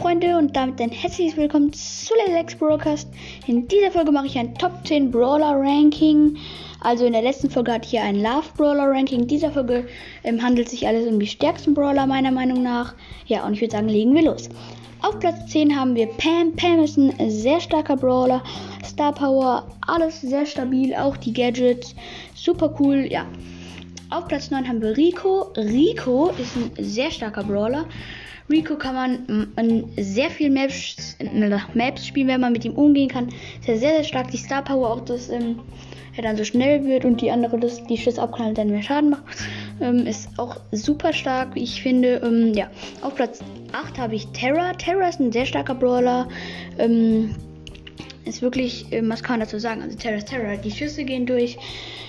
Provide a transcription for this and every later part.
Freunde und damit ein herzliches Willkommen zu Lex Broadcast. In dieser Folge mache ich ein Top 10 Brawler Ranking. Also in der letzten Folge hatte ich hier ein Love Brawler Ranking. In dieser Folge ähm, handelt sich alles um die stärksten Brawler meiner Meinung nach. Ja, und ich würde sagen, legen wir los. Auf Platz 10 haben wir Pam. Pam ist ein sehr starker Brawler. Star Power, alles sehr stabil, auch die Gadgets. Super cool, ja. Auf Platz 9 haben wir Rico. Rico ist ein sehr starker Brawler. Rico kann man sehr viel Maps, Maps spielen, wenn man mit ihm umgehen kann. Ist er sehr, sehr stark. Die Star Power auch, dass ähm, er dann so schnell wird und die andere, dass die Schüsse abknallen, dann mehr Schaden macht. Ähm, ist auch super stark, wie ich finde. Ähm, ja, auf Platz 8 habe ich Terra. Terra ist ein sehr starker Brawler. Ähm, ist wirklich, äh, was kann man dazu sagen? Also Terra Terra. Die Schüsse gehen durch.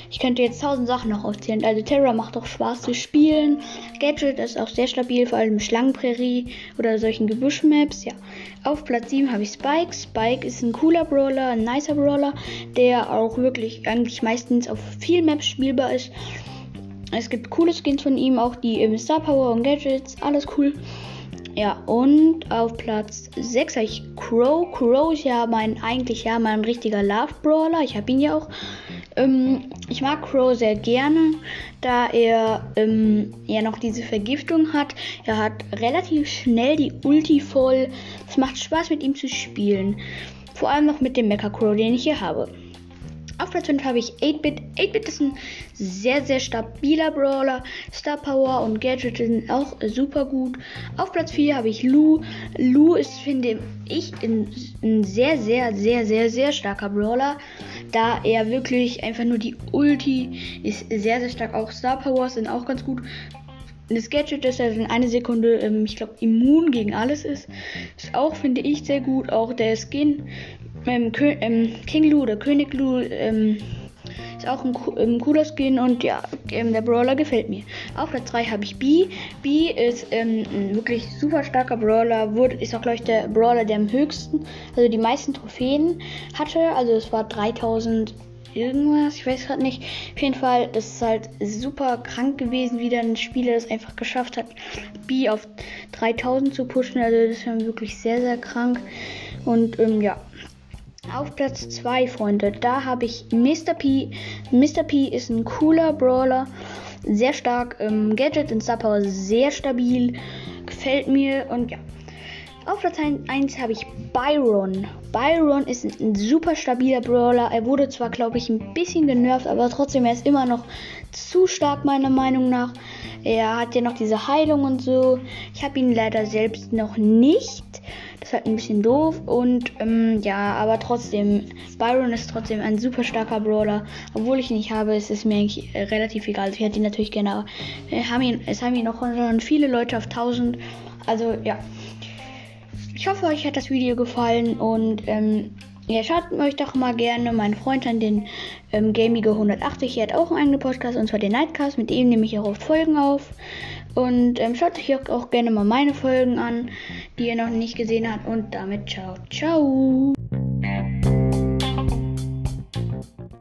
Ich könnte jetzt tausend Sachen noch aufzählen. Also Terra macht auch Spaß zu spielen. Gadget ist auch sehr stabil, vor allem Schlangenprärie oder solchen Gebüschmaps. Ja. Auf Platz 7 habe ich Spike. Spike ist ein cooler Brawler, ein nicer Brawler, der auch wirklich eigentlich meistens auf viel Maps spielbar ist. Es gibt coole Skins von ihm, auch die im Star Power und Gadgets, alles cool. Ja, und auf Platz 6 habe ich Crow. Crow ist ja mein, eigentlich ja mein richtiger Love Brawler. Ich habe ihn ja auch. Ähm, ich mag Crow sehr gerne, da er ähm, ja noch diese Vergiftung hat. Er hat relativ schnell die Ulti voll. Es macht Spaß mit ihm zu spielen. Vor allem noch mit dem Mecha Crow, den ich hier habe. Auf Platz 5 habe ich 8-Bit. 8-Bit ist ein sehr, sehr stabiler Brawler. Star Power und Gadget sind auch super gut. Auf Platz 4 habe ich Lu. Lu ist, finde ich, ein, ein sehr, sehr, sehr, sehr, sehr starker Brawler. Da er wirklich einfach nur die Ulti ist sehr, sehr stark. Auch Star Powers sind auch ganz gut das Gadget, dass er in einer Sekunde, ähm, ich glaube, immun gegen alles ist, ist auch, finde ich, sehr gut. Auch der Skin ähm, ähm, King Lu oder König Lu ähm, ist auch ein, ein, cooler Skin und ja, ähm, der Brawler gefällt mir. Auf Platz 3 habe ich B. B ist ähm, ein wirklich super starker Brawler, wurde, ist auch, glaube ich, der Brawler, der am höchsten, also die meisten Trophäen hatte. Also es war 3000 irgendwas, ich weiß gerade nicht. Auf jeden Fall, das ist halt super krank gewesen, wie dann ein Spieler das einfach geschafft hat, B auf 3000 zu pushen. Also das war wirklich sehr, sehr krank. Und ähm, ja, auf Platz 2, Freunde, da habe ich Mr. P. Mr. P ist ein cooler Brawler, sehr stark, ähm, Gadget und Star Power sehr stabil, gefällt mir und ja. Auf Platz 1 habe ich Byron. Byron ist ein super stabiler Brawler. Er wurde zwar, glaube ich, ein bisschen genervt, aber trotzdem, er ist immer noch zu stark, meiner Meinung nach. Er hat ja noch diese Heilung und so. Ich habe ihn leider selbst noch nicht. Ist halt ein bisschen doof. Und ähm, ja, aber trotzdem, Byron ist trotzdem ein super starker Brawler. Obwohl ich ihn nicht habe, ist es mir eigentlich äh, relativ egal. Also ich hätte ihn natürlich gerne, aber äh, haben ihn, es haben ihn noch viele Leute auf 1000. Also ja. Ich hoffe, euch hat das Video gefallen und ähm, ja, schaut euch doch mal gerne meinen Freund an, den ähm, Gamige 180. Er hat auch einen eigenen Podcast und zwar den Nightcast. Mit ihm nehme ich auch oft Folgen auf. Und ähm, schaut euch auch gerne mal meine Folgen an, die ihr noch nicht gesehen habt. Und damit ciao, ciao.